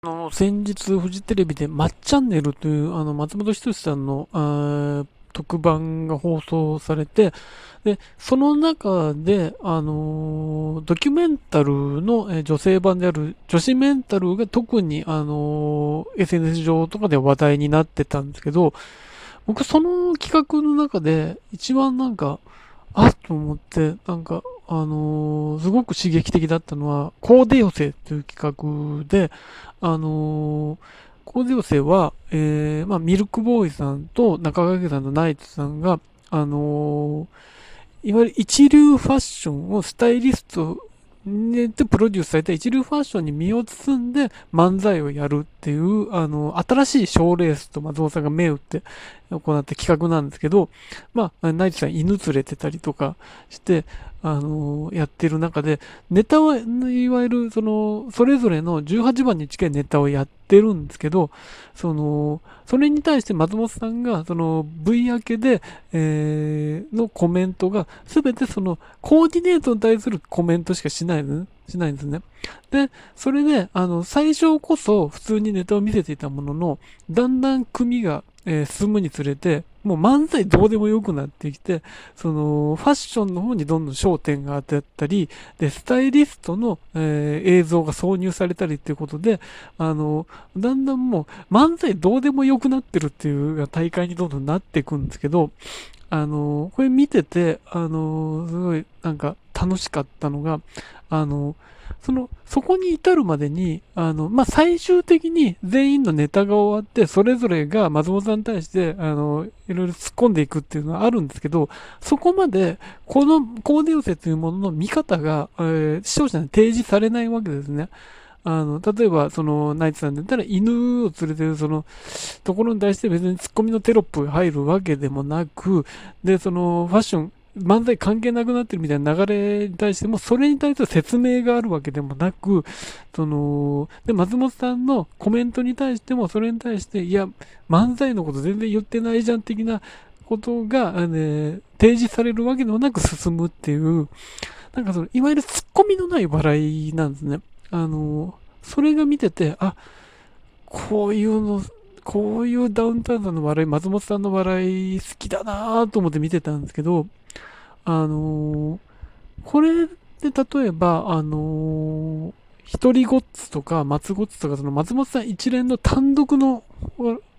あの、先日、フジテレビで、まっチャンネルという、あの、松本人志さんの、特番が放送されて、で、その中で、あのドキュメンタルの、え女性版である女子メンタルが特に、あの SNS 上とかで話題になってたんですけど、僕その企画の中で一番なんか、あっと思って、なんか、あのー、すごく刺激的だったのは、コーデ寄せという企画で、あのー、コーデ寄せは、えー、まあ、ミルクボーイさんと中川家さんとナイツさんが、あのー、いわゆる一流ファッションをスタイリストでプロデュースされた一流ファッションに身を包んで漫才をやるっていう、あの、新しい賞レースと松本さんが目打って行った企画なんですけど、まあ、ナイツさん犬連れてたりとかして、あのやってる中で、ネタは、いわゆる、その、それぞれの18番に近いネタをやってるんですけど、その、それに対して松本さんが、その、V 明けで、えー、のコメントが、すべてその、コーディネートに対するコメントしかしないの、しないんですね。で、それで、あの、最初こそ普通にネタを見せていたものの、だんだん組が、えー、進むにつれて、もう漫才どうでもよくなってきて、その、ファッションの方にどんどん焦点が当たったり、で、スタイリストの、えー、映像が挿入されたりっていうことで、あの、だんだんもう、漫才どうでもよくなってるっていう大会にどんどんなっていくんですけど、あの、これ見てて、あの、すごい、なんか、楽しかったのが、あの、その、そこに至るまでに、あの、まあ、最終的に全員のネタが終わって、それぞれが松本さんに対して、あの、いろいろ突っ込んでいくっていうのはあるんですけど、そこまで、このコーデ寄せというものの見方が、えー、視聴者に提示されないわけですね。あの、例えば、その、ナイツさんだったら犬を連れてる、その、ところに対して別にツッコミのテロップが入るわけでもなく、で、その、ファッション、漫才関係なくなってるみたいな流れに対しても、それに対する説明があるわけでもなく、その、で、松本さんのコメントに対しても、それに対して、いや、漫才のこと全然言ってないじゃん的なことが、あの、提示されるわけでもなく進むっていう、なんかその、いわゆるツッコミのない笑いなんですね。あの、それが見てて、あ、こういうの、こういうダウンタウンさんの笑い、松本さんの笑い好きだなぁと思って見てたんですけど、あのー、これで例えば、あのー、一人ごっつとか松ごっつとか、その松本さん一連の単独の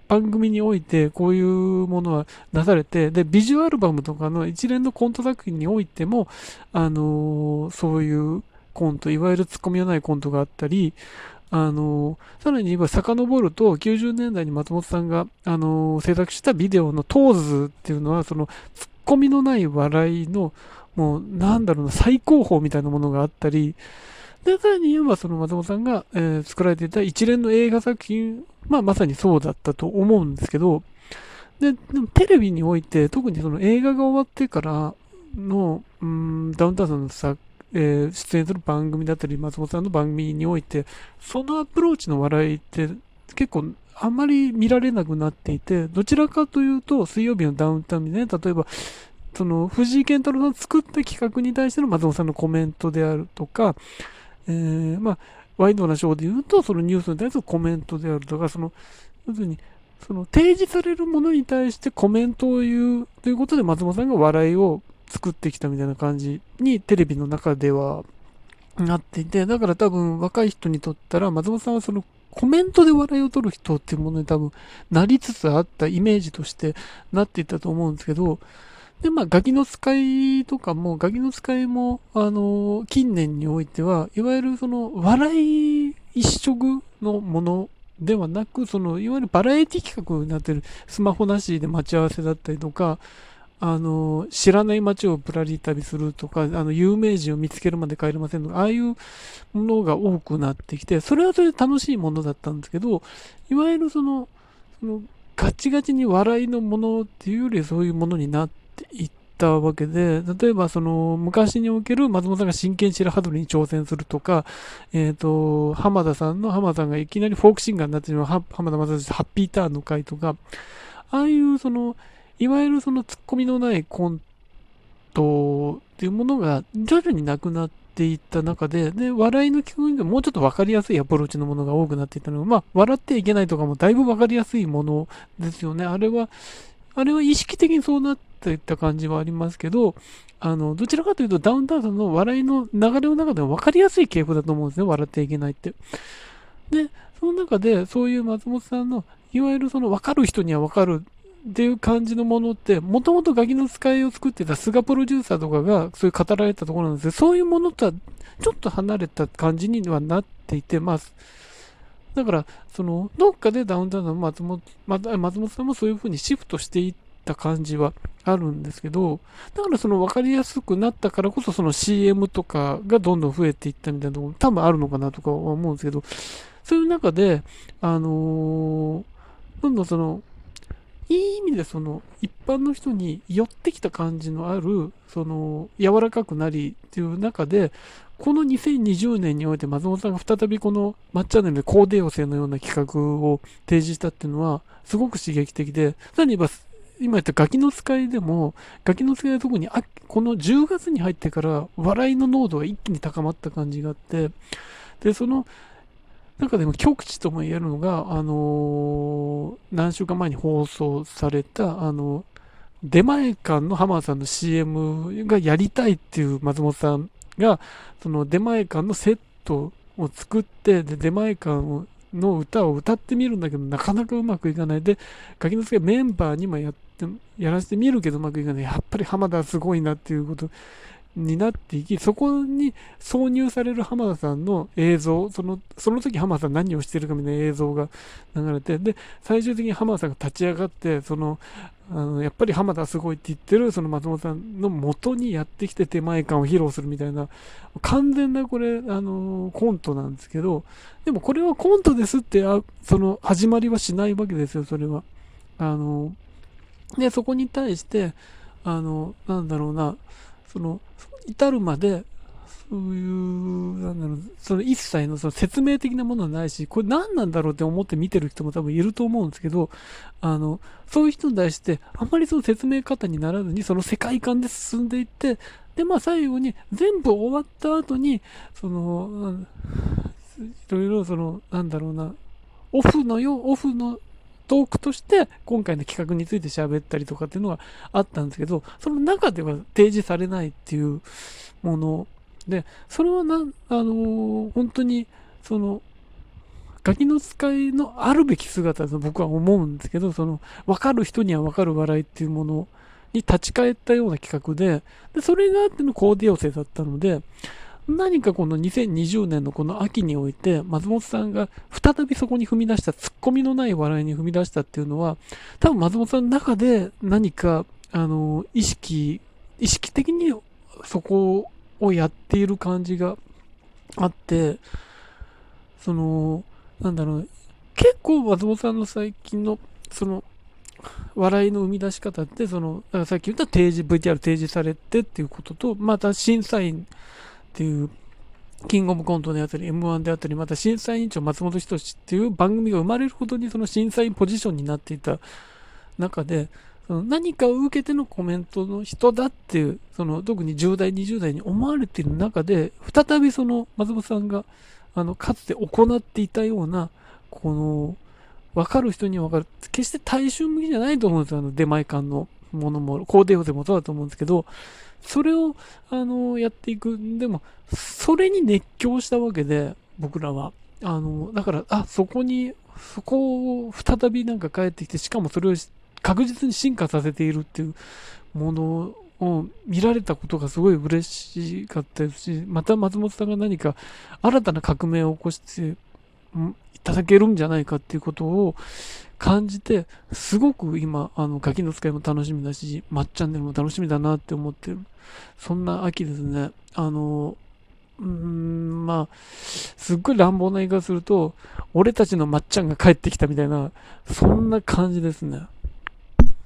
番組において、こういうものは出されて、で、ビジュアルバムとかの一連のコント作品においても、あのー、そういうコント、いわゆるツッコミのないコントがあったり、あのさらに今遡ると、90年代に松本さんが、あの制作したビデオのトーズっていうのは、その、ツッコミのない笑いの、もう、なんだろうな、最高峰みたいなものがあったり、で、さらに言えば、その松本さんが、えー、作られていた一連の映画作品、まあ、まさにそうだったと思うんですけど、で、でもテレビにおいて、特にその映画が終わってからの、うん、ダウンタウンさんのさ、えー、出演する番組だったり、松本さんの番組において、そのアプローチの笑いって結構あんまり見られなくなっていて、どちらかというと、水曜日のダウンタウンにね、例えば、その、藤井健太郎さん作った企画に対しての松本さんのコメントであるとか、えー、まあ、ワイドなショーで言うと、そのニュースに対するコメントであるとか、その、要するに、その提示されるものに対してコメントを言うということで松本さんが笑いを作ってきたみたいな感じにテレビの中ではなっていて、だから多分若い人にとったら松本さんはそのコメントで笑いを取る人っていうものに多分なりつつあったイメージとしてなっていったと思うんですけど、で、まあ、ガキの使いとかも、ガキの使いも、あの、近年においては、いわゆるその、笑い一色のものではなく、その、いわゆるバラエティ企画になってるスマホなしで待ち合わせだったりとか、あの、知らない街をぶらり旅するとか、あの、有名人を見つけるまで帰れませんとか、ああいうものが多くなってきて、それはそれで楽しいものだったんですけど、いわゆるその、その、ガチガチに笑いのものっていうよりそういうものになっていったわけで、例えばその、昔における松本さんが真剣白羽鳥に挑戦するとか、えっ、ー、と、浜田さんの浜田さんがいきなりフォークシンガーになってしまう浜田正史ハッピーターンの回とか、ああいうその、いわゆるそのツッコミのないコントっていうものが徐々になくなっていった中で、で、笑いの企画にもうちょっと分かりやすいアプローチのものが多くなっていったのが、まあ、笑ってはいけないとかもだいぶ分かりやすいものですよね。あれは、あれは意識的にそうなっていった感じはありますけど、あの、どちらかというとダウンタウンさんの笑いの流れの中でも分かりやすい傾向だと思うんですね。笑ってはいけないって。で、その中で、そういう松本さんの、いわゆるその分かる人には分かるっていう感じのものって、もともとガキの使いを作ってた菅プロデューサーとかがそういう語られたところなんですけど、そういうものとはちょっと離れた感じにはなっていて、まあ、だから、その、どっかでダウンタウンの松本、松本さんもそういう風にシフトしていった感じはあるんですけど、だからその分かりやすくなったからこそその CM とかがどんどん増えていったみたいなところ多分あるのかなとかは思うんですけど、そういう中で、あのー、どんどんその、いい意味でその一般の人に寄ってきた感じのある、その柔らかくなりっていう中で、この2020年において松本さんが再びこの抹茶ネルでコーデ養成のような企画を提示したっていうのはすごく刺激的で、さらに言えば今言ったガキの使いでも、ガキの使いは特にこの10月に入ってから笑いの濃度が一気に高まった感じがあって、で、その中でも極地とも言えるのが、あのー、何週間前に放送された、あの、出前館の浜田さんの CM がやりたいっていう松本さんが、その出前館のセットを作って、で、出前館をの歌を歌ってみるんだけど、なかなかうまくいかない。で、ガキの助メンバーにもやって、やらせてみるけどうまくいかない。やっぱり浜田すごいなっていうことになっていき、そこに挿入される浜田さんの映像、その、その時浜田さん何をしてるかみたいな映像が流れて、で、最終的に浜田さんが立ち上がって、その、あの、やっぱり浜田すごいって言ってる、その松本さんの元にやってきて手前感を披露するみたいな、完全なこれ、あの、コントなんですけど、でもこれはコントですって、あその、始まりはしないわけですよ、それは。あの、で、そこに対して、あの、なんだろうな、その、至るまで、そういう、なんだろう、その一切のその説明的なものはないし、これ何なんだろうって思って見てる人も多分いると思うんですけど、あの、そういう人に対して、あんまりその説明方にならずに、その世界観で進んでいって、で、まあ最後に、全部終わった後に、その、いろいろその、なんだろうな、オフのよ、オフのトークとして今回の企画について喋ったりとかっていうのがあったんですけど、その中では提示されないっていうもので、それはな、あのー、本当に、その、ガキの使いのあるべき姿だと僕は思うんですけど、その、わかる人にはわかる笑いっていうものに立ち返ったような企画で、で、それがあってのコーディオセだったので、何かこの2020年のこの秋において、松本さんが再びそこに踏み出した、ツッコミのない笑いに踏み出したっていうのは、多分松本さんの中で何か、あの、意識、意識的にそこをやっている感じがあって、その、なんだろう、結構松本さんの最近の、その、笑いの生み出し方って、その、さっき言った提示、VTR 提示されてっていうことと、また審査員っていう、キングオブコントであったり、M1 であったり、また審査委員長松本人志っていう番組が生まれるほどにその審査員ポジションになっていた中で、その何かを受けてのコメントの人だっていう、その特に10代、20代に思われている中で、再びその松本さんが、あの、かつて行っていたような、この、わかる人にはわかる。決して大衆向きじゃないと思うんですよ。あの、出前館のものも、コーデ補正もそうだと思うんですけど、それを、あの、やっていく。でも、それに熱狂したわけで、僕らは。あの、だから、あ、そこに、そこを再びなんか帰ってきて、しかもそれを確実に進化させているっていうものを見られたことがすごい嬉しかったですし、また松本さんが何か新たな革命を起こしていただけるんじゃないかっていうことを感じて、すごく今、あの、ガキの使いも楽しみだし、まっちゃんでも楽しみだなって思ってる。そんな秋ですね。あの、うーん、まあ、すっごい乱暴な言い方すると、俺たちのまっちゃんが帰ってきたみたいな、そんな感じですね。